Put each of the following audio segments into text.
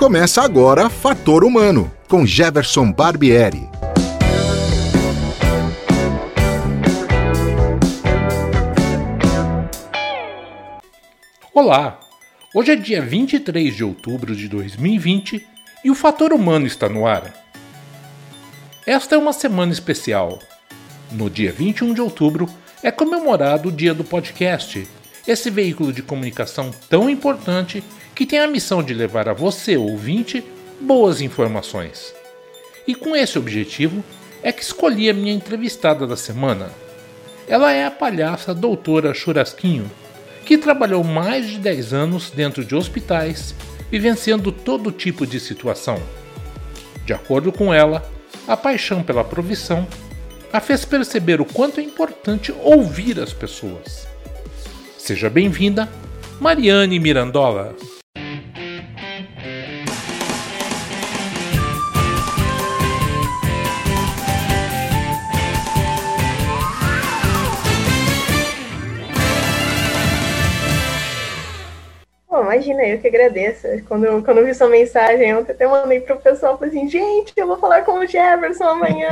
Começa agora Fator Humano, com Jefferson Barbieri. Olá! Hoje é dia 23 de outubro de 2020 e o Fator Humano está no ar. Esta é uma semana especial. No dia 21 de outubro é comemorado o Dia do Podcast, esse veículo de comunicação tão importante que tem a missão de levar a você, ouvinte, boas informações. E com esse objetivo é que escolhi a minha entrevistada da semana. Ela é a palhaça doutora Churasquinho, que trabalhou mais de 10 anos dentro de hospitais, vivenciando todo tipo de situação. De acordo com ela, a paixão pela profissão a fez perceber o quanto é importante ouvir as pessoas. Seja bem-vinda, Mariane Mirandola. Imagina, eu que agradeço. Quando, quando eu vi sua mensagem, eu até mandei pro pessoal, falei assim, gente, eu vou falar com o Jefferson amanhã.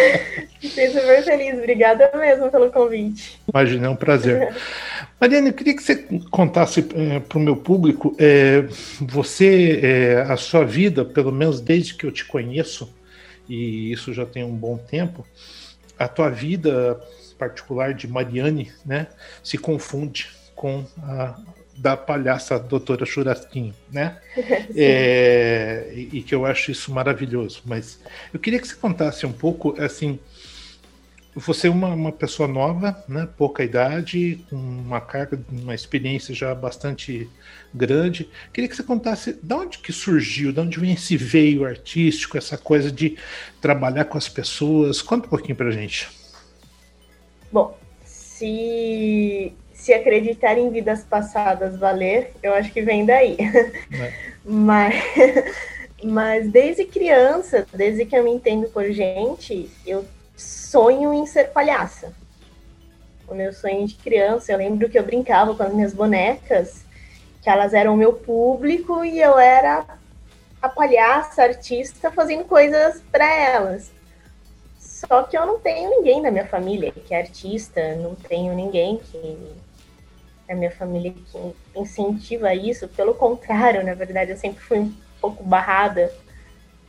Fiquei super feliz, obrigada mesmo pelo convite. Imagina, é um prazer. Mariana, eu queria que você contasse é, para o meu público, é, você, é, a sua vida, pelo menos desde que eu te conheço, e isso já tem um bom tempo, a tua vida particular de Mariane, né, se confunde com a, da palhaça doutora Churasquinho, né? é, e, e, que eu acho isso maravilhoso. Mas eu queria que você contasse um pouco, assim, você é uma, uma pessoa nova, né? Pouca idade, com uma carga, uma experiência já bastante grande. Queria que você contasse de onde que surgiu, de onde vem esse veio artístico, essa coisa de trabalhar com as pessoas. Conta um pouquinho pra gente. Bom, se se acreditar em vidas passadas valer, eu acho que vem daí. É. mas, mas desde criança, desde que eu me entendo por gente, eu sonho em ser palhaça. O meu sonho de criança, eu lembro que eu brincava com as minhas bonecas, que elas eram o meu público e eu era a palhaça, artista, fazendo coisas para elas. Só que eu não tenho ninguém na minha família que é artista, não tenho ninguém que a minha família que incentiva isso. Pelo contrário, na verdade, eu sempre fui um pouco barrada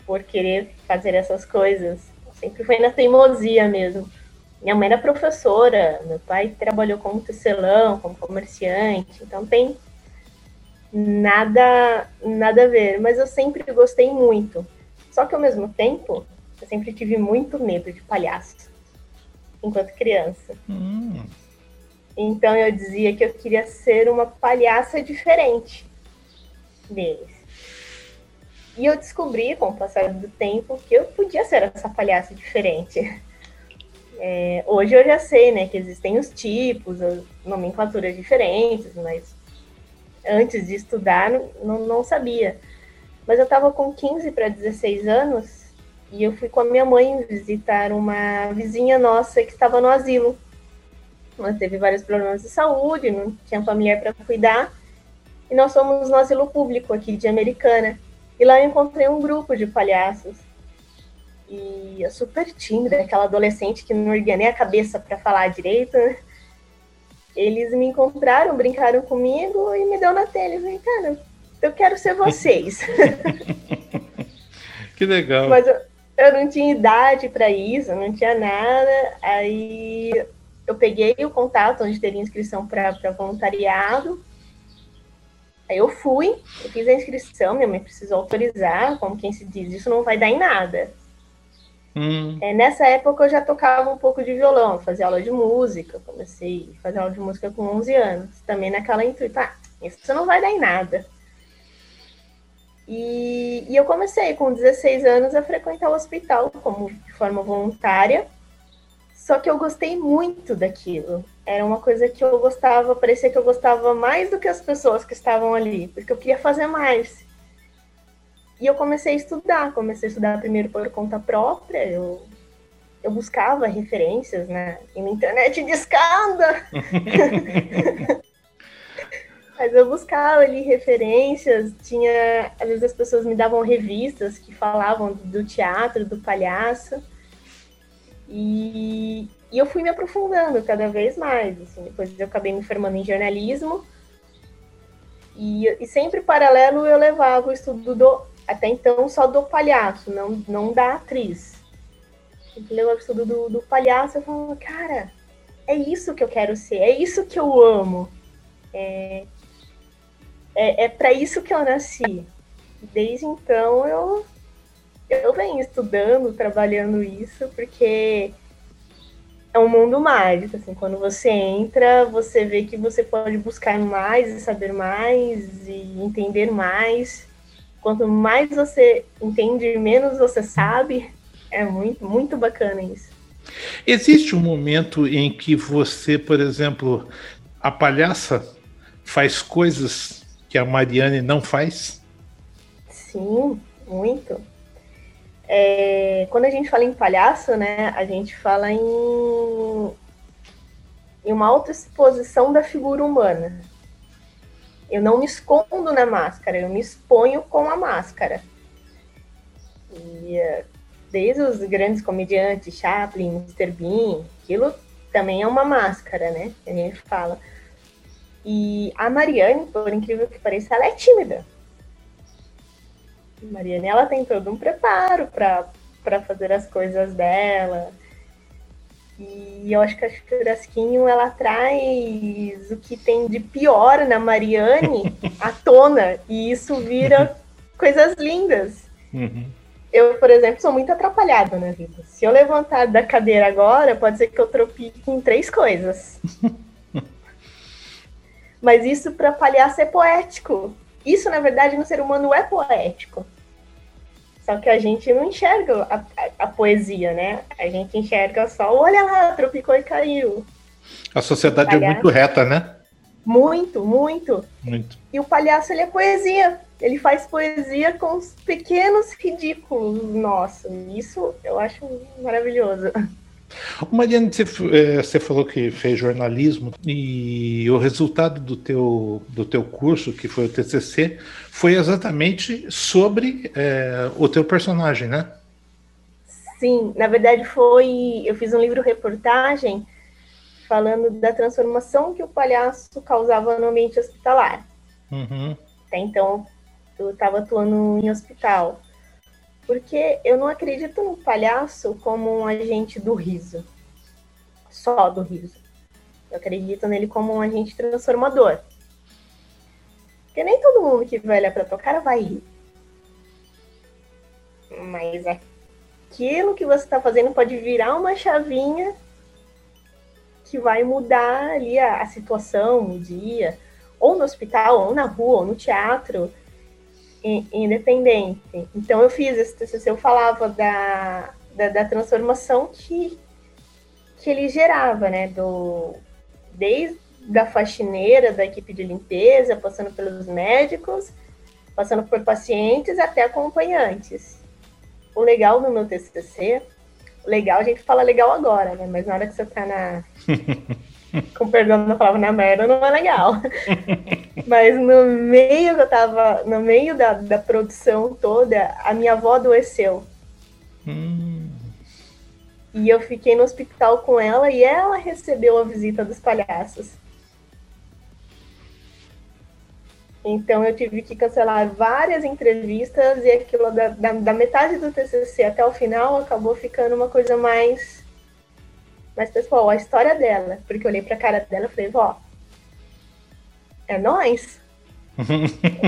por querer fazer essas coisas. Sempre fui na teimosia mesmo. Minha mãe era professora, meu pai trabalhou como tecelão, como comerciante, então tem nada nada a ver, mas eu sempre gostei muito. Só que ao mesmo tempo, eu sempre tive muito medo de palhaço enquanto criança. Hum. Então eu dizia que eu queria ser uma palhaça diferente deles. E eu descobri, com o passar do tempo, que eu podia ser essa palhaça diferente. É, hoje eu já sei, né, que existem os tipos, as nomenclaturas diferentes, mas antes de estudar não, não sabia. Mas eu estava com 15 para 16 anos e eu fui com a minha mãe visitar uma vizinha nossa que estava no asilo. Ela teve vários problemas de saúde, não tinha familiar para cuidar. E nós fomos no asilo público aqui de Americana. E lá eu encontrei um grupo de palhaços. E eu super tímida, aquela adolescente que não erguia nem a cabeça para falar direito. Né? Eles me encontraram, brincaram comigo e me deu na tela. Eu falei, cara, eu quero ser vocês. que legal. Mas eu, eu não tinha idade para isso, não tinha nada. Aí eu peguei o contato onde teria inscrição para voluntariado. Aí eu fui, eu fiz a inscrição, minha mãe precisou autorizar, como quem se diz, isso não vai dar em nada. Hum. É, nessa época eu já tocava um pouco de violão, fazia aula de música, comecei a fazer aula de música com 11 anos, também naquela intuito, ah, isso não vai dar em nada. E, e eu comecei com 16 anos a frequentar o hospital como de forma voluntária, só que eu gostei muito daquilo. Era uma coisa que eu gostava, parecia que eu gostava mais do que as pessoas que estavam ali, porque eu queria fazer mais. E eu comecei a estudar, comecei a estudar primeiro por conta própria, eu, eu buscava referências né, na internet de escada. Mas eu buscava ali referências, tinha. Às vezes as pessoas me davam revistas que falavam do teatro, do palhaço. E, e eu fui me aprofundando cada vez mais. Assim, depois eu acabei me formando em jornalismo. E, e sempre paralelo eu levava o estudo do. Até então só do palhaço, não, não da atriz. Sempre levava o estudo do, do palhaço e eu falava, cara, é isso que eu quero ser, é isso que eu amo. É, é, é para isso que eu nasci. Desde então eu, eu venho estudando, trabalhando isso, porque é um mundo mágico. Assim, quando você entra, você vê que você pode buscar mais e saber mais e entender mais. Quanto mais você entende, menos você sabe. É muito, muito bacana isso. Existe um momento em que você, por exemplo, a palhaça faz coisas que a Mariane não faz? Sim, muito. É, quando a gente fala em palhaço, né, a gente fala em, em uma autoexposição da figura humana. Eu não me escondo na máscara, eu me exponho com a máscara. E desde os grandes comediantes, Chaplin, Mr. Bean, aquilo também é uma máscara, né? A gente fala. E a Mariane, por incrível que pareça, ela é tímida. Mariane, ela tem todo um preparo para fazer as coisas dela. E eu acho que a Churrasquinho, ela traz o que tem de pior na Mariane à tona. E isso vira coisas lindas. Uhum. Eu, por exemplo, sou muito atrapalhada na vida. Se eu levantar da cadeira agora, pode ser que eu tropique em três coisas. Mas isso para palhaço é poético. Isso, na verdade, no ser humano é poético. Só que a gente não enxerga a, a, a poesia, né? A gente enxerga só, olha lá, tropicou e caiu. A sociedade é muito reta, né? Muito, muito. Muito. E o palhaço, ele é poesia. Ele faz poesia com os pequenos ridículos nossos. Isso eu acho maravilhoso. Mariana, você, é, você, falou que fez jornalismo e o resultado do teu, do teu curso, que foi o TCC, foi exatamente sobre é, o teu personagem, né? Sim, na verdade foi. Eu fiz um livro-reportagem falando da transformação que o palhaço causava no ambiente hospitalar. Uhum. Até então, eu estava atuando em hospital. Porque eu não acredito no palhaço como um agente do riso. Só do riso. Eu acredito nele como um agente transformador. Porque nem todo mundo que vai olhar pra tua cara vai rir. Mas aquilo que você está fazendo pode virar uma chavinha que vai mudar ali a, a situação, o dia, ou no hospital, ou na rua, ou no teatro independente. Então eu fiz esse TCC, eu falava da, da, da, transformação que, que ele gerava, né? Do, desde a faxineira, da equipe de limpeza, passando pelos médicos, passando por pacientes até acompanhantes. O legal do meu TCC, legal a gente fala legal agora, né? Mas na hora que você tá na com perdão da palavra, na merda não é legal. Mas no meio que eu tava, no meio da, da produção toda, a minha avó adoeceu. Hum. E eu fiquei no hospital com ela e ela recebeu a visita dos palhaços. Então eu tive que cancelar várias entrevistas e aquilo da, da, da metade do TCC até o final acabou ficando uma coisa mais mas, pessoal, a história dela, porque eu olhei pra cara dela e falei, vó, é nós.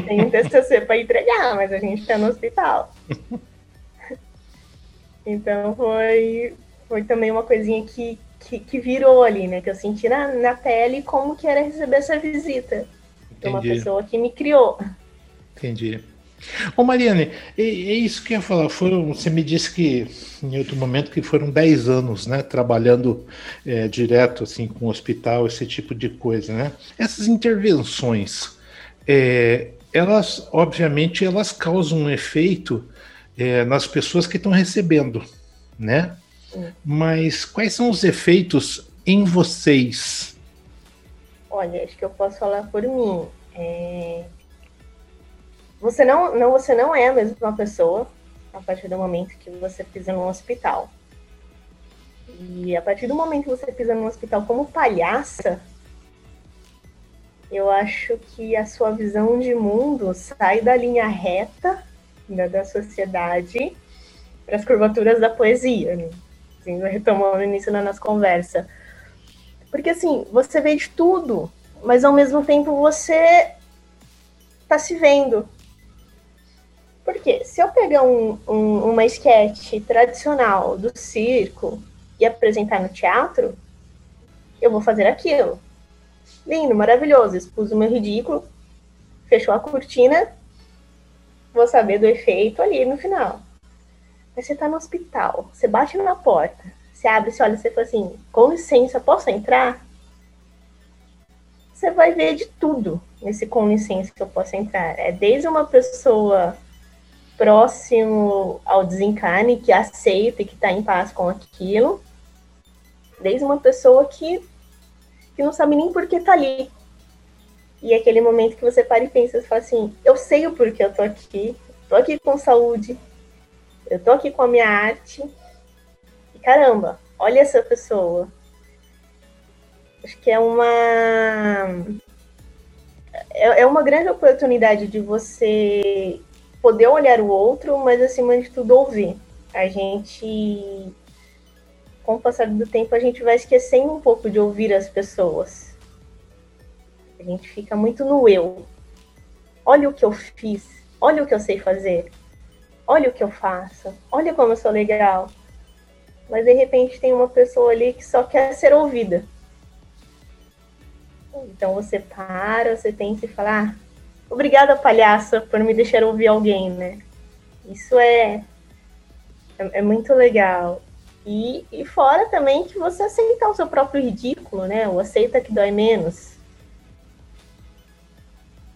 Tem um TCC para entregar, mas a gente tá no hospital. então foi, foi também uma coisinha que, que, que, virou ali, né? Que eu senti na, na pele como que era receber essa visita. De uma pessoa que me criou. Entendi. Ô Mariane, é, isso que eu ia falar. Foram, você me disse que em outro momento que foram 10 anos, né, trabalhando é, direto assim com o hospital, esse tipo de coisa, né? Essas intervenções, é, elas, obviamente, elas causam um efeito é, nas pessoas que estão recebendo, né? Mas quais são os efeitos em vocês? Olha, acho que eu posso falar por mim. É... Você, não, não, você não é a mesma pessoa a partir do momento que você pisa num hospital. E a partir do momento que você pisa num hospital como palhaça, eu acho que a sua visão de mundo sai da linha reta da, da sociedade para as curvaturas da poesia, né? assim, retomando o início da nossa conversa. Porque assim, você vê de tudo, mas ao mesmo tempo você está se vendo. Porque se eu pegar um, um, uma esquete tradicional do circo e apresentar no teatro, eu vou fazer aquilo. Lindo, maravilhoso. Expus o meu ridículo, fechou a cortina, vou saber do efeito ali no final. Mas você tá no hospital, você bate na porta, você abre, você olha, você fala assim, com licença, posso entrar? Você vai ver de tudo nesse com licença que eu posso entrar. É desde uma pessoa próximo ao desencarne, que aceita e que está em paz com aquilo, desde uma pessoa que, que não sabe nem por que está ali. E é aquele momento que você para e pensa, você fala assim, eu sei o porquê eu tô aqui, tô aqui com saúde, eu tô aqui com a minha arte, e caramba, olha essa pessoa. Acho que é uma é, é uma grande oportunidade de você poder olhar o outro, mas acima de tudo ouvir. A gente, com o passar do tempo, a gente vai esquecendo um pouco de ouvir as pessoas. A gente fica muito no eu. Olha o que eu fiz, olha o que eu sei fazer, olha o que eu faço, olha como eu sou legal. Mas de repente tem uma pessoa ali que só quer ser ouvida. Então você para, você pensa e fala, ah, Obrigada, palhaça, por me deixar ouvir alguém, né? Isso é, é, é muito legal. E, e fora também que você aceita o seu próprio ridículo, né? O aceita que dói menos.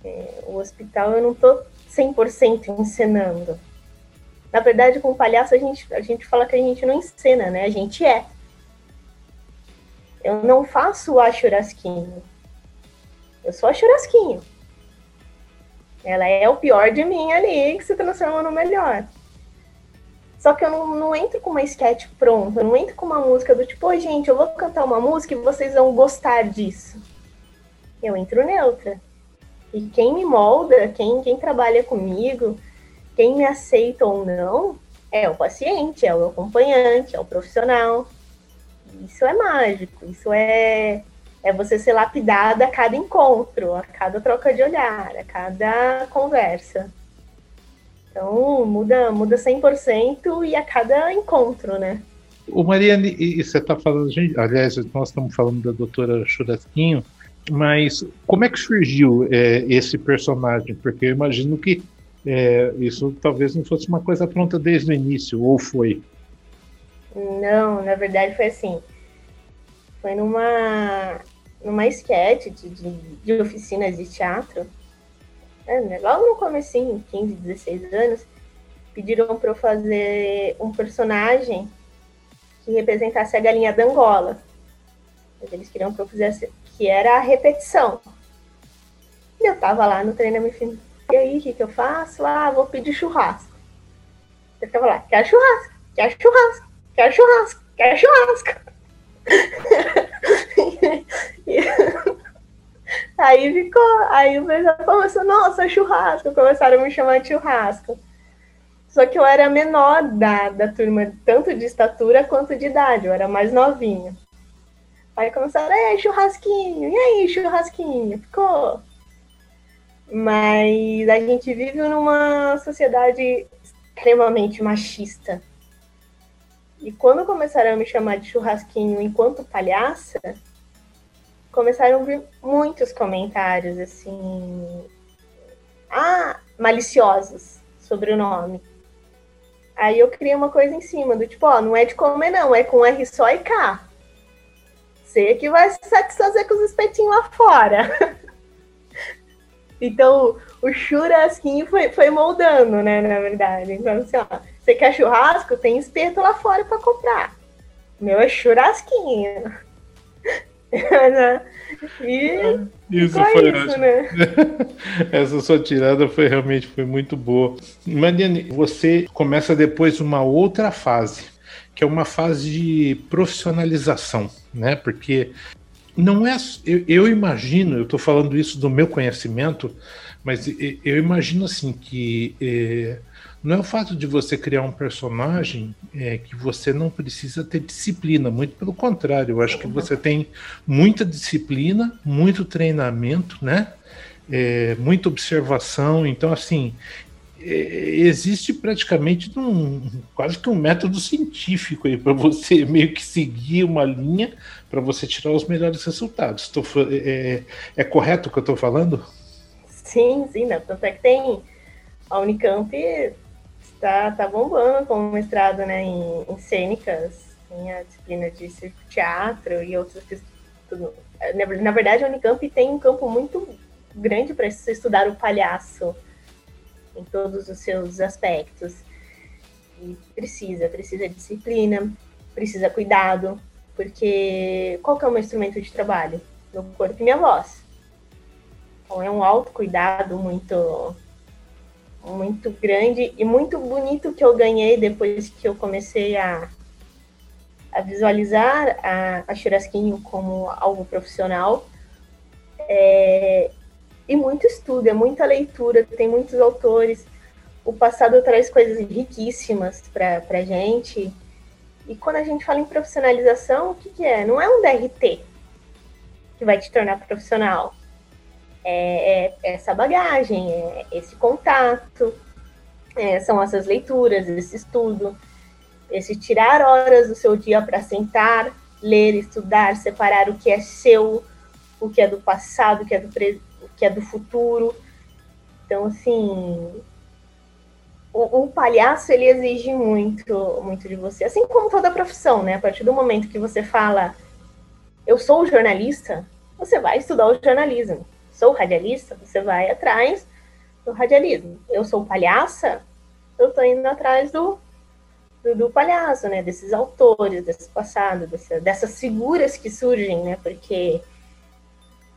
É, o hospital eu não tô 100% encenando. Na verdade, com palhaço a gente, a gente fala que a gente não encena, né? A gente é. Eu não faço a churrasquinho. Eu sou a churrasquinho. Ela é o pior de mim ali, que se transforma no melhor. Só que eu não, não entro com uma sketch pronta, eu não entro com uma música do tipo, oi gente, eu vou cantar uma música e vocês vão gostar disso. Eu entro neutra. E quem me molda, quem, quem trabalha comigo, quem me aceita ou não, é o paciente, é o acompanhante, é o profissional. Isso é mágico, isso é, é você ser lapidada a cada encontro, a cada troca de olhar, a cada conversa. Então, muda, muda 100% e a cada encontro, né? O Mariane, e você está falando, gente, aliás, nós estamos falando da doutora Churasquinho, mas como é que surgiu é, esse personagem? Porque eu imagino que é, isso talvez não fosse uma coisa pronta desde o início, ou foi? Não, na verdade foi assim. Foi numa, numa esquete de, de, de, oficinas de teatro, né, logo no comecinho, 15, 16 anos, pediram para eu fazer um personagem que representasse a galinha da Angola. Eles queriam que eu fizesse, que era a repetição. E eu tava lá no treinamento, e aí, o que, que eu faço? Ah, vou pedir churrasco. Eu tava lá, quer churrasco, quer churrasco, quer churrasco, quer churrasco. aí ficou, aí o pessoal começou, nossa, churrasco, começaram a me chamar de churrasco. Só que eu era menor da, da turma, tanto de estatura quanto de idade, eu era mais novinha. Aí começaram, é, churrasquinho, e aí, churrasquinho? Ficou. Mas a gente vive numa sociedade extremamente machista. E quando começaram a me chamar de churrasquinho enquanto palhaça, começaram a vir muitos comentários assim, ah, maliciosos sobre o nome. Aí eu criei uma coisa em cima do tipo, ó, não é de comer não, é com R só e K. Você que vai se satisfazer com os espetinhos lá fora. então, o churrasquinho foi, foi moldando, né, na verdade. Então, assim, ó, você quer churrasco? Tem espeto lá fora para comprar. Meu é churrasquinho. e ah, isso foi isso, né? Essa sua tirada foi realmente foi muito boa. Mariane, você começa depois uma outra fase, que é uma fase de profissionalização, né? Porque não é. Eu, eu imagino, eu estou falando isso do meu conhecimento, mas eu imagino assim que é, não é o fato de você criar um personagem é, que você não precisa ter disciplina, muito pelo contrário, eu acho que você tem muita disciplina, muito treinamento, né? É, muita observação, então assim é, existe praticamente um, quase que um método científico aí para você meio que seguir uma linha para você tirar os melhores resultados. Tô, é, é correto o que eu estou falando? Sim, sim, né? Tanto é que tem a Unicamp está tá bombando como mestrado né, em, em cênicas, tem a disciplina de teatro e outras tudo. Na verdade, a Unicamp tem um campo muito grande para estudar o palhaço em todos os seus aspectos. E precisa, precisa disciplina, precisa cuidado, porque qual que é o meu instrumento de trabalho? Meu corpo e minha voz. Então é um autocuidado muito muito grande e muito bonito que eu ganhei depois que eu comecei a, a visualizar a, a Churrasquinho como algo profissional. É, e muito estudo, é muita leitura, tem muitos autores. O passado traz coisas riquíssimas para a gente. E quando a gente fala em profissionalização, o que, que é? Não é um DRT que vai te tornar profissional é, é essa bagagem, é esse contato, é, são essas leituras, esse estudo, esse tirar horas do seu dia para sentar, ler, estudar, separar o que é seu, o que é do passado, o que é do, o que é do futuro. Então, assim, o, o, palhaço ele exige muito, muito de você, assim como toda profissão, né? A partir do momento que você fala, eu sou jornalista, você vai estudar o jornalismo sou radialista, você vai atrás do radialismo. Eu sou palhaça, eu estou indo atrás do, do, do, palhaço, né? Desses autores, desse passado, dessa, dessas figuras que surgem, né? Porque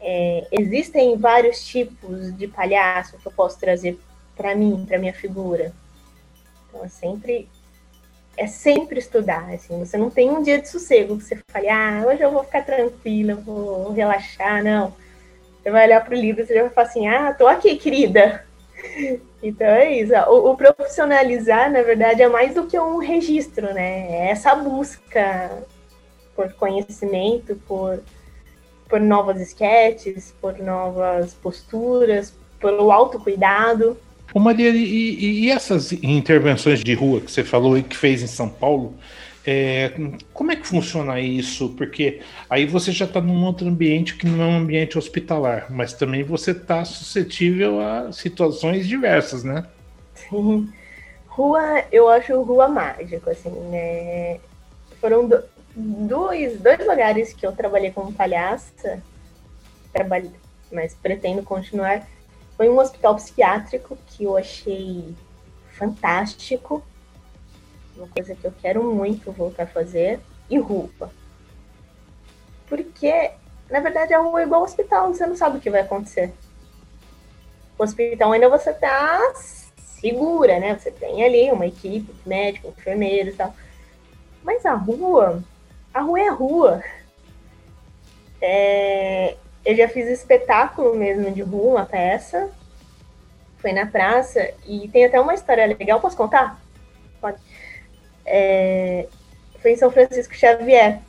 é, existem vários tipos de palhaço que eu posso trazer para mim, para minha figura. Então é sempre é sempre estudar, assim, você não tem um dia de sossego que você fale, ah, hoje eu vou ficar tranquila, vou relaxar, não. Você vai olhar para o livro e você vai falar assim, ah, tô aqui, querida. Então é isso. O, o, profissionalizar, na verdade, é mais do que um registro, né? É essa busca por conhecimento, por, por novas esquetes, por novas posturas, pelo autocuidado. Ô Maria, e, e, essas intervenções de rua que você falou e que fez em São Paulo, é, como é que funciona isso? Porque aí você já está num outro ambiente que não é um ambiente hospitalar, mas também você está suscetível a situações diversas, né? Sim. Rua, eu acho rua mágico, assim, né? Foram do, dois, dois lugares que eu trabalhei como palhaça, mas pretendo continuar. Foi um hospital psiquiátrico que eu achei fantástico uma coisa que eu quero muito voltar a fazer, e rua. Porque, na verdade, a rua é igual ao hospital, você não sabe o que vai acontecer. O hospital ainda você tá segura, né? Você tem ali uma equipe, médico, enfermeiro e tal. Mas a rua, a rua é a rua. É, eu já fiz espetáculo mesmo de rua, uma peça. Foi na praça e tem até uma história legal. Posso contar? Pode é, foi em São Francisco Xavier.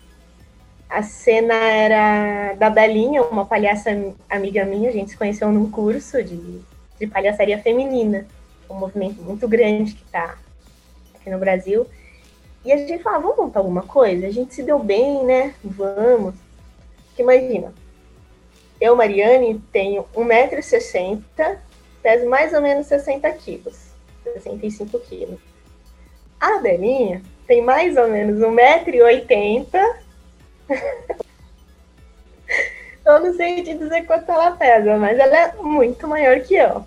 A cena era da Belinha, uma palhaça amiga minha, a gente se conheceu num curso de, de palhaçaria feminina, um movimento muito grande que está aqui no Brasil. E a gente falava, vamos montar alguma coisa? A gente se deu bem, né? Vamos. Porque imagina, eu, Mariane, tenho 1,60m, peso mais ou menos 60 quilos, 65 quilos. A Belinha tem mais ou menos 1,80m. eu não sei te dizer quanto ela pesa, mas ela é muito maior que eu.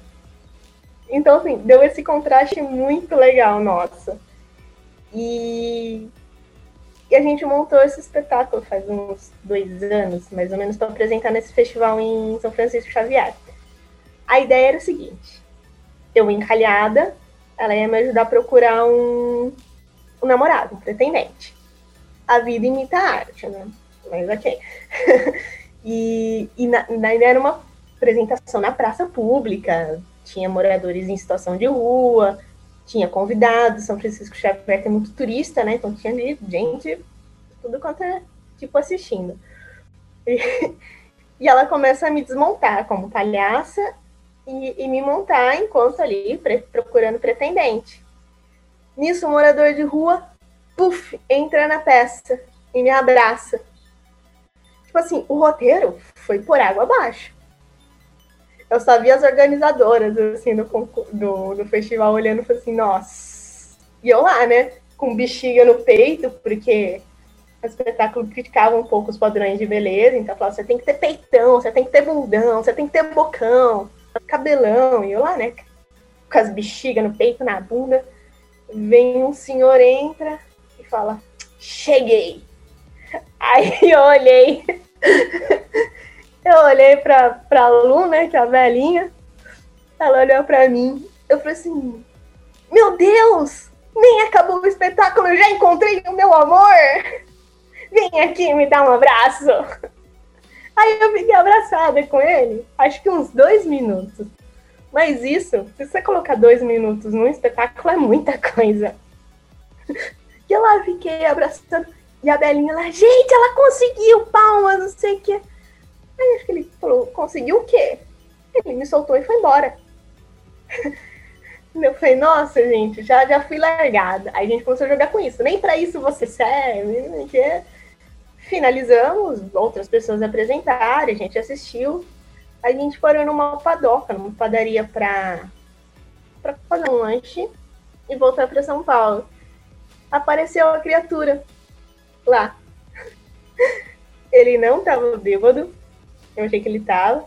Então, assim, deu esse contraste muito legal, nossa. E E a gente montou esse espetáculo faz uns dois anos, mais ou menos, para apresentar nesse festival em São Francisco Xavier. A ideia era o seguinte: eu encalhada, ela ia me ajudar a procurar um, um namorado, um pretendente. A vida imita a arte, né? Mas ok. e e na, na, era uma apresentação na praça pública, tinha moradores em situação de rua, tinha convidados, São Francisco Xavier tem muito turista, né? Então tinha gente, tudo quanto é tipo assistindo. E, e ela começa a me desmontar como palhaça e, e me montar enquanto ali pre, procurando pretendente. Nisso, um morador de rua, puf, entra na peça e me abraça. Tipo assim, o roteiro foi por água abaixo eu só vi as organizadoras, assim, do, do, do festival olhando e assim, nossa. E eu lá, né, com bexiga no peito, porque o espetáculo criticava um pouco os padrões de beleza, então falava, você tem que ter peitão, você tem que ter bundão, você tem que ter bocão, cabelão, e eu lá, né, com as bexigas no peito, na bunda, vem um senhor, entra e fala, cheguei. Aí eu olhei Eu olhei pra, pra Lu, né, que é a velhinha. Ela olhou pra mim. Eu falei assim: Meu Deus! Nem acabou o espetáculo, já encontrei o meu amor! Vem aqui me dar um abraço! Aí eu fiquei abraçada com ele, acho que uns dois minutos. Mas isso, se você colocar dois minutos num espetáculo, é muita coisa. E eu lá fiquei abraçando. E a Belinha lá, gente, ela conseguiu palmas, não sei o que. Aí acho que ele falou, conseguiu o quê? Ele me soltou e foi embora. Eu falei, nossa, gente, já, já fui largada. Aí a gente começou a jogar com isso. Nem para isso você serve. Porque finalizamos, outras pessoas apresentaram, a gente assistiu. A gente parou numa padoca, numa padaria para fazer um lanche e voltar para São Paulo. Apareceu a criatura lá. Ele não tava bêbado, eu achei que ele tava.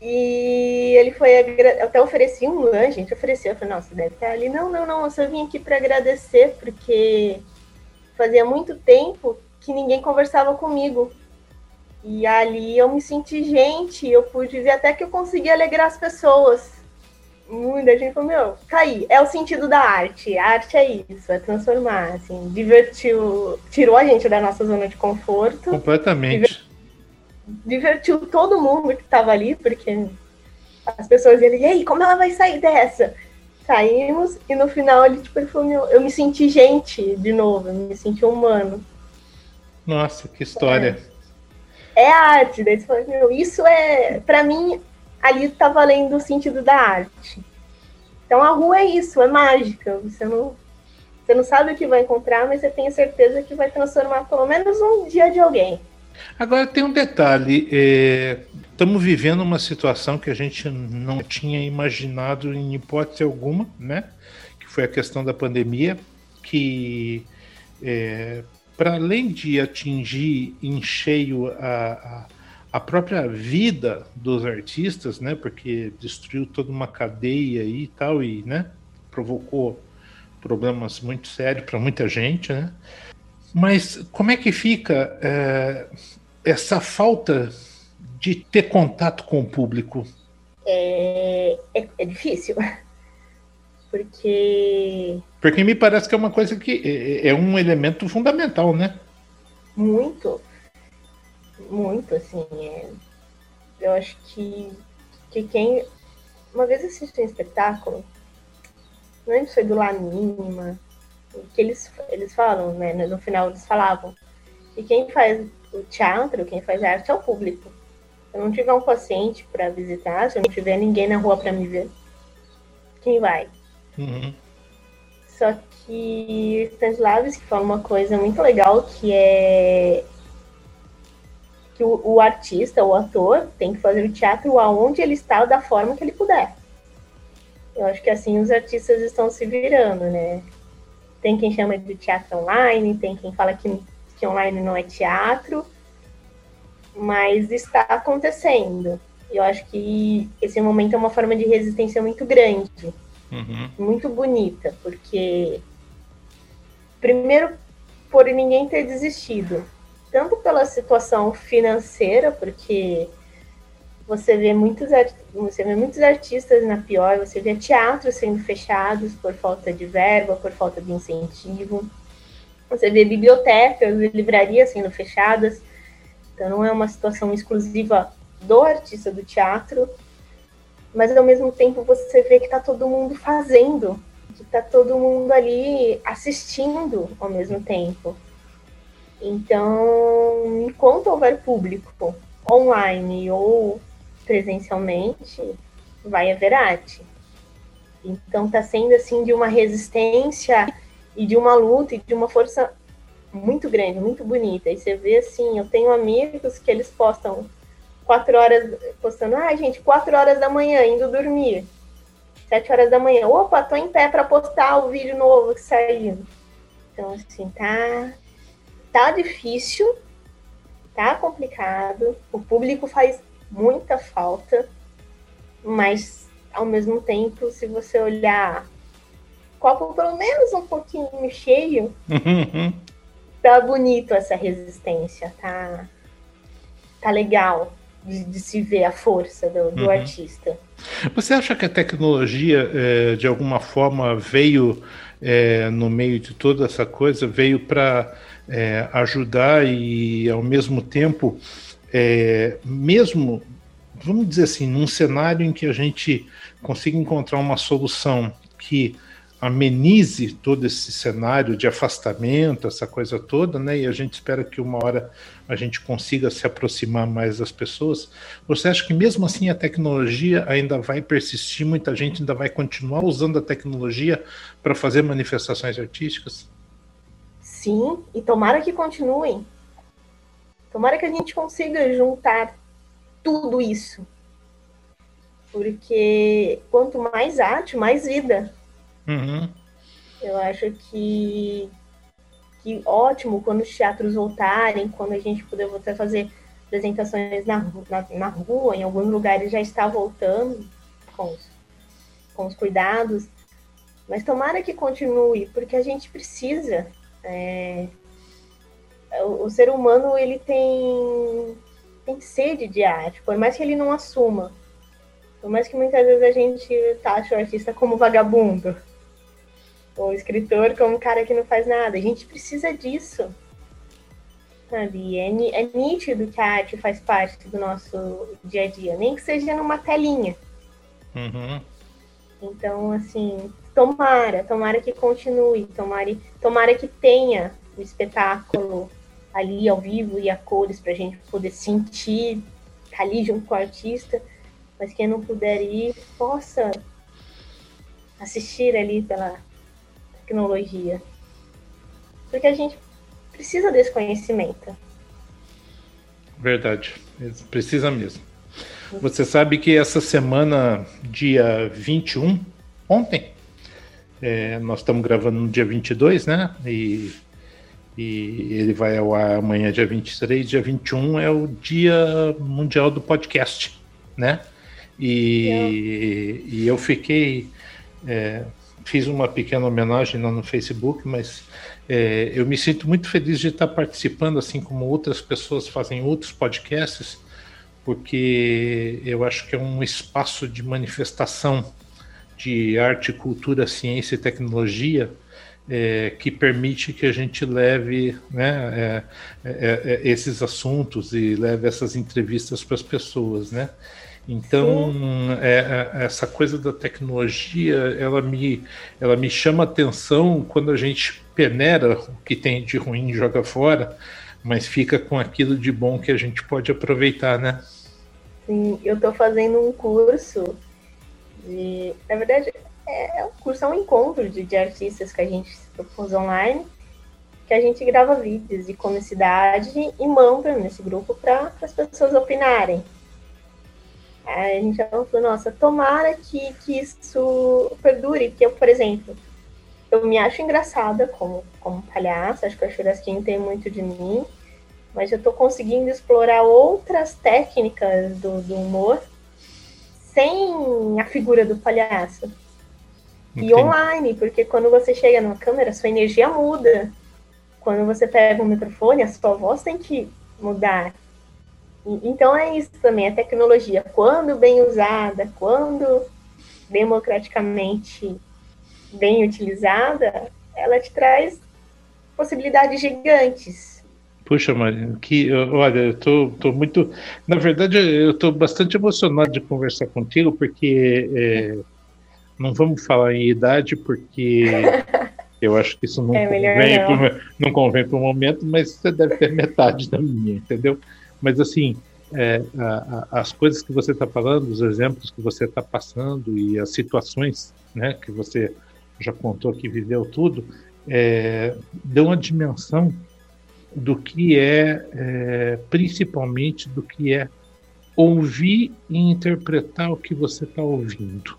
E ele foi, até ofereci um lanche, a gente ofereceu, eu falei, nossa, deve estar ali. Não, não, não, eu só vim aqui para agradecer, porque fazia muito tempo que ninguém conversava comigo. E ali eu me senti gente, eu pude ver até que eu consegui alegrar as pessoas. Muita gente falou, meu, caí. Tá é o sentido da arte. A arte é isso, é transformar, assim, divertiu, tirou a gente da nossa zona de conforto. Completamente divertiu todo mundo que estava ali, porque as pessoas iam, e aí, como ela vai sair dessa? Saímos e no final ele, tipo, ele falou, meu, eu me senti gente de novo, eu me senti humano. Nossa, que história. É, é arte, daí você fala, meu, isso é, para mim, ali tá valendo o sentido da arte. Então a rua é isso, é mágica, você não, você não sabe o que vai encontrar, mas você tem certeza que vai transformar pelo menos um dia de alguém. Agora tem um detalhe: é, estamos vivendo uma situação que a gente não tinha imaginado em hipótese alguma, né? Que foi a questão da pandemia, que é, para além de atingir em cheio a, a, a, própria vida dos artistas, né? Porque destruiu toda uma cadeia e tal e, né? Provocou problemas muito sérios para muita gente, né? Mas como é que fica é, essa falta de ter contato com o público? É, é, é, difícil. Porque. Porque me parece que é uma coisa que é, é um elemento fundamental, né? Muito. Muito, assim. É, eu acho que, que quem. Uma vez assisti um espetáculo, não lembro se foi do Lanima, que eles, eles falam, né? No final eles falavam. E quem faz o teatro, quem faz arte é o público. Se eu não tiver um paciente para visitar, se eu não tiver ninguém na rua para me ver, quem vai? Uhum. Só que Stanislavski fala uma coisa muito legal que é que o, o, artista, o ator, tem que fazer o teatro aonde ele está, da forma que ele puder. Eu acho que assim os artistas estão se virando, né? Tem quem chama de teatro online, tem quem fala que, que online não é teatro, mas está acontecendo. Eu acho que esse momento é uma forma de resistência muito grande, uhum. muito bonita, porque primeiro por ninguém ter desistido. Tanto pela situação financeira, porque você vê muitos, você vê muitos artistas na pior, você vê teatros sendo fechados por falta de verba, por falta de incentivo. Você vê bibliotecas e livrarias sendo fechadas. Então não é uma situação exclusiva do artista do teatro, mas ao mesmo tempo você vê que está todo mundo fazendo, que está todo mundo ali assistindo ao mesmo tempo. Então, enquanto houver público online ou presencialmente, vai haver arte. Então está sendo assim de uma resistência e de uma luta e de uma força muito grande, muito bonita. E você vê assim, eu tenho amigos que eles postam quatro horas, postando, ah, gente, quatro horas da manhã, indo dormir. Sete horas da manhã, opa, tô em pé para postar o vídeo novo que saiu. Então, assim, tá, tá difícil, tá complicado, o público faz muita falta, mas ao mesmo tempo, se você olhar copo pelo menos um pouquinho cheio, uhum. tá bonito essa resistência, tá, tá legal de, de se ver a força do, do uhum. artista. Você acha que a tecnologia, é, de alguma forma, veio é, no meio de toda essa coisa, veio para é, ajudar e, ao mesmo tempo, é, mesmo, vamos dizer assim, num cenário em que a gente consiga encontrar uma solução que amenize todo esse cenário de afastamento, essa coisa toda, né? E a gente espera que uma hora a gente consiga se aproximar mais das pessoas. Você acha que mesmo assim a tecnologia ainda vai persistir? Muita gente ainda vai continuar usando a tecnologia para fazer manifestações artísticas? Sim, e tomara que continuem. Tomara que a gente consiga juntar tudo isso. Porque quanto mais arte, mais vida Uhum. Eu acho que, que ótimo quando os teatros voltarem, quando a gente puder voltar a fazer apresentações na, na, na rua, em alguns lugares já está voltando com os, com os cuidados. Mas tomara que continue, porque a gente precisa. É, o, o, ser humano ele tem, tem sede de arte, por mais que ele não assuma. Por mais que muitas vezes a gente taxe o artista como vagabundo o escritor como um cara que não faz nada. A gente precisa disso. Sabe? É, é nítido que a arte faz parte do nosso dia a dia, nem que seja numa telinha. Uhum. Então, assim, tomara, tomara que continue, tomara, tomara que tenha o espetáculo ali ao vivo e a cores para a gente poder sentir ali junto com o artista, mas quem não puder ir possa assistir ali pela, tecnologia. Porque a gente precisa desse conhecimento. Verdade, precisa mesmo. Você sabe que essa semana, dia 21, ontem, é, nós estamos gravando no dia 22, né? E, e ele vai ao ar amanhã, dia 23. Dia 21 é o Dia Mundial do Podcast, né? E, e eu fiquei é, fiz uma pequena homenagem lá no Facebook, mas é, eu me sinto muito feliz de estar participando, assim como outras pessoas fazem outros podcasts, porque eu acho que é um espaço de manifestação de arte, cultura, ciência e tecnologia é, que permite que a gente leve né, é, é, é esses assuntos e leve essas entrevistas para as pessoas, né? Então, é, é, essa coisa da tecnologia, ela me, ela me chama atenção quando a gente peneira o que tem de ruim e joga fora, mas fica com aquilo de bom que a gente pode aproveitar, né? Sim, eu estou fazendo um curso de. Na verdade, é, é um curso, é um encontro de, de artistas que a gente propôs online, que a gente grava vídeos de comicidade e manda nesse grupo para as pessoas opinarem. Aí a gente já falou, nossa, tomara que, que isso perdure, porque eu, por exemplo, eu me acho engraçada como, como palhaço, acho que a Churrasquinho tem muito de mim, mas eu tô conseguindo explorar outras técnicas do, do humor sem a figura do palhaço. Entendi. E online, porque quando você chega numa câmera, sua energia muda. quando você pega o microfone, a sua voz tem que mudar. E, então é isso também, a tecnologia, quando bem usada, quando democraticamente bem utilizada, ela te traz possibilidades gigantes. Puxa, Maria, que olha, eu tô, tô muito. Na verdade, eu tô bastante emocionado de conversar contigo, porque é, não vamos falar em idade, porque eu acho que isso não, é convém para o momento, mas você deve ter metade da minha, entendeu? Mas assim, é, a, a, as coisas que você está falando, os exemplos que você está passando e as situações né, que você já contou que viveu tudo, é, dão uma dimensão do que é, é, principalmente do que é ouvir e interpretar o que você está ouvindo.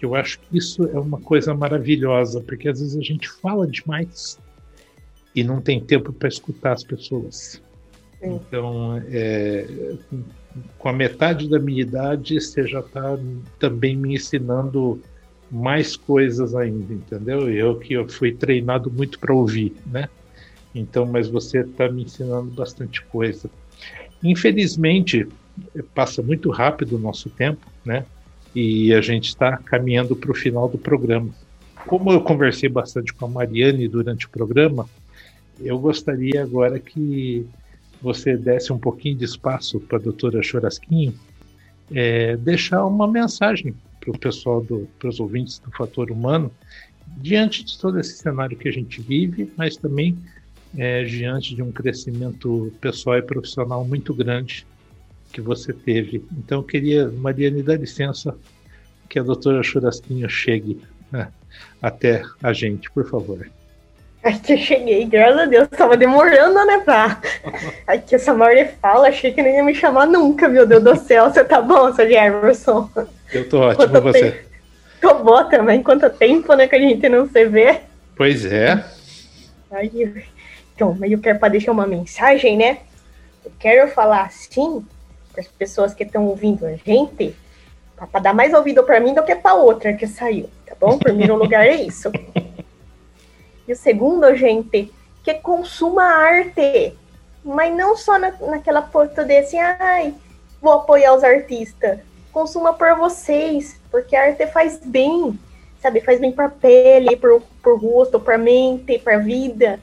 Eu acho que isso é uma coisa maravilhosa, porque às vezes a gente fala demais e não tem tempo para escutar as pessoas. Então, é, com a metade da minha idade, você já está também me ensinando mais coisas ainda, entendeu? Eu que eu fui treinado muito para ouvir, né? Então, mas você está me ensinando bastante coisa. Infelizmente, passa muito rápido o nosso tempo, né? E a gente está caminhando para o final do programa. Como eu conversei bastante com a Mariane durante o programa, eu gostaria agora que você desse um pouquinho de espaço para a doutora Chorasquinho é, deixar uma mensagem para o pessoal, para os ouvintes do fator humano, diante de todo esse cenário que a gente vive, mas também é, diante de um crescimento pessoal e profissional muito grande que você teve. Então, eu queria, Mariane, dar licença que a doutora Churasquinho chegue né, até a gente, por favor. Aqui eu cheguei, graças a Deus, tava demorando, né, pra... Aqui essa Maria fala, achei que nem ia me chamar nunca, meu Deus do céu, você tá bom, seu Jefferson? Eu tô ótimo, Quanto você? Tempo... Tô boa também, quanto tempo, né, que a gente não se vê. Pois é. Aí, então, eu quero para deixar uma mensagem, né? Eu quero falar assim para as pessoas que estão ouvindo a gente, para dar mais ouvido para mim do que para outra que saiu, tá bom? Primeiro lugar é isso. E o segundo, gente, que consuma arte. Mas não só na, naquela porta desse, ai, vou apoiar os artistas consuma por vocês, porque a arte faz bem, sabe? Faz bem para pele, por, por rosto, para mente, para vida,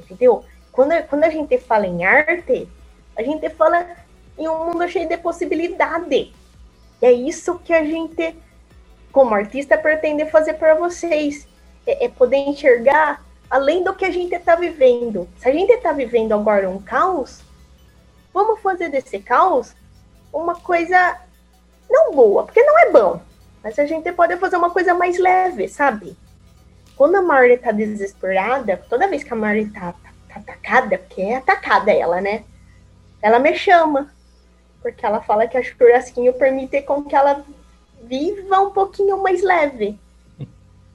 entendeu? Quando, quando a gente fala em arte, a gente fala em um mundo cheio de possibilidade. E é isso que a gente, como artista, pretende fazer para vocês. É, é, poder enxergar além do que a gente está vivendo. Se a gente está vivendo agora um caos, vamos fazer desse caos uma coisa não boa, porque não é bom. Mas a gente pode fazer uma coisa mais leve, sabe? Quando a Marley tá desesperada, toda vez que a Marley tá, tá, tá atacada, porque é atacada ela, né? Ela me chama. Porque ela fala que a churrasquinho permite com que ela viva um pouquinho mais leve.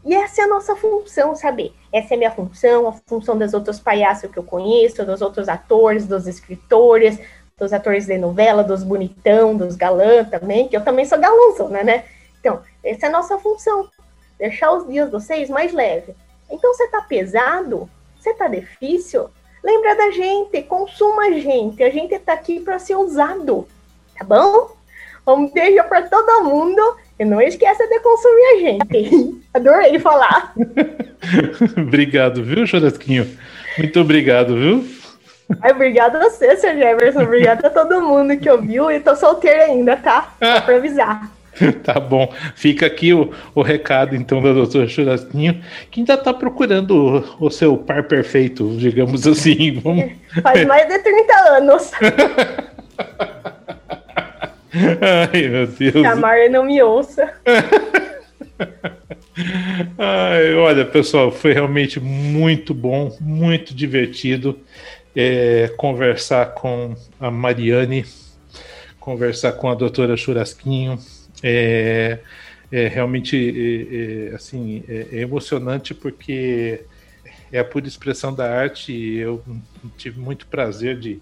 E essa é a nossa função, sabe? Essa é a minha função, a função dos outros palhaços que eu conheço, dos outros atores, dos escritores, dos atores de novela, dos bonitão, dos galã também, que eu também sou galãzona, né? Então, essa é a nossa função, deixar os dias de vocês mais leves. Então, você tá pesado, você tá difícil, lembra da gente, consuma a gente, a gente tá aqui para ser usado, tá bom? Um beijo para todo mundo e não esqueça de consumir a gente. Adorei falar. obrigado, viu, Chorasquinho? Muito obrigado, viu? Ai, obrigada a você, Sr. Jefferson. Obrigada a todo mundo que ouviu. E tô solteira ainda, tá? Só pra avisar. Tá bom. Fica aqui o, o recado, então, da doutora Churasquinho, que ainda tá procurando o, o, seu par perfeito, digamos assim. Vamos... Faz mais de 30 anos. Ai, meu Deus. Que a Maria não me ouça. Ai, olha, pessoal, foi realmente muito bom, muito divertido é, conversar com a Mariane, conversar com a doutora Churasquinho. É, é realmente é, é assim, é, é, emocionante porque é a pura expressão da arte eu tive muito prazer de,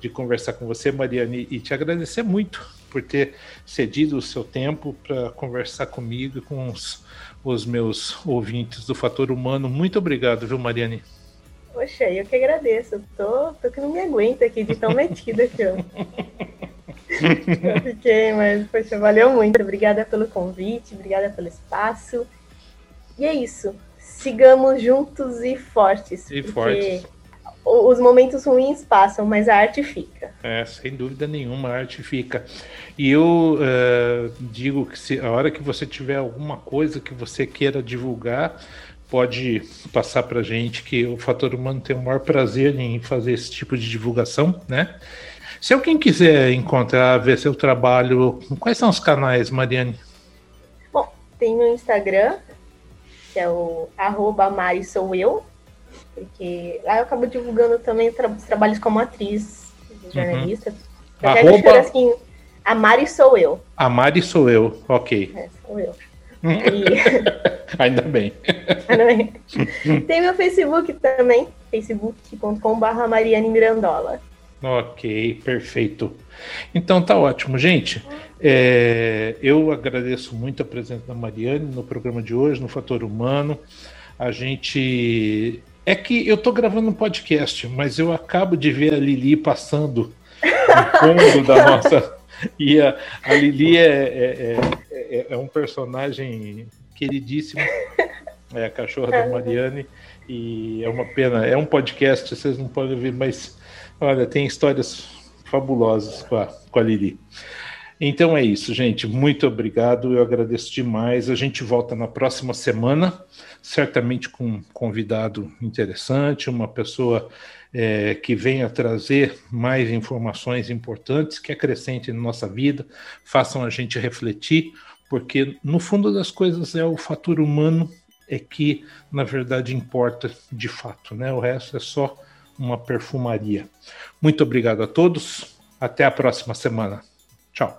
de conversar com você, Mariane, e te agradecer muito por ter cedido o seu tempo para conversar comigo e com os, os meus ouvintes do Fator Humano. Muito obrigado, viu, Mariane? Poxa, eu que agradeço. Tô, tô que não me aguento aqui de tão metida que eu. eu fiquei, mas, poxa, valeu muito. Obrigada pelo convite, obrigada pelo espaço. E é isso. Sigamos juntos e fortes. E fortes. Os momentos ruins passam, mas a arte fica. É, sem dúvida nenhuma, a arte fica. E eu uh, digo que se, a hora que você tiver alguma coisa que você queira divulgar, pode passar para gente que o Fator Humano tem o maior prazer em fazer esse tipo de divulgação, né? Se alguém quiser encontrar, ver seu trabalho, quais são os canais, Mariane? Bom, tem no Instagram, que é o arroba Mari Sou Eu, porque lá eu acabo divulgando também tra os trabalhos como atriz, jornalista. Uhum. Arroba... Assim, a Mari Sou Eu. A Mari Sou Eu, ok. É, sou eu. E... Ainda bem. Ainda bem. Tem meu Facebook também, facebook.com.br Mariane Mirandola. Ok, perfeito. Então tá ótimo, gente. É, eu agradeço muito a presença da Mariane no programa de hoje, no Fator Humano. A gente. É que eu tô gravando um podcast, mas eu acabo de ver a Lili passando no fundo da nossa. E a, a Lili é, é, é, é, um personagem queridíssimo, é a cachorra da Mariane, e é uma pena, é um podcast, vocês não podem ver, mas olha, tem histórias fabulosas com a, com a Lili. Então é isso, gente. Muito obrigado. Eu agradeço demais. A gente volta na próxima semana, certamente com um convidado interessante, uma pessoa é, que venha trazer mais informações importantes que acrescentem na nossa vida, façam a gente refletir, porque no fundo das coisas é o fator humano é que na verdade importa de fato, né? O resto é só uma perfumaria. Muito obrigado a todos. Até a próxima semana. Tchau.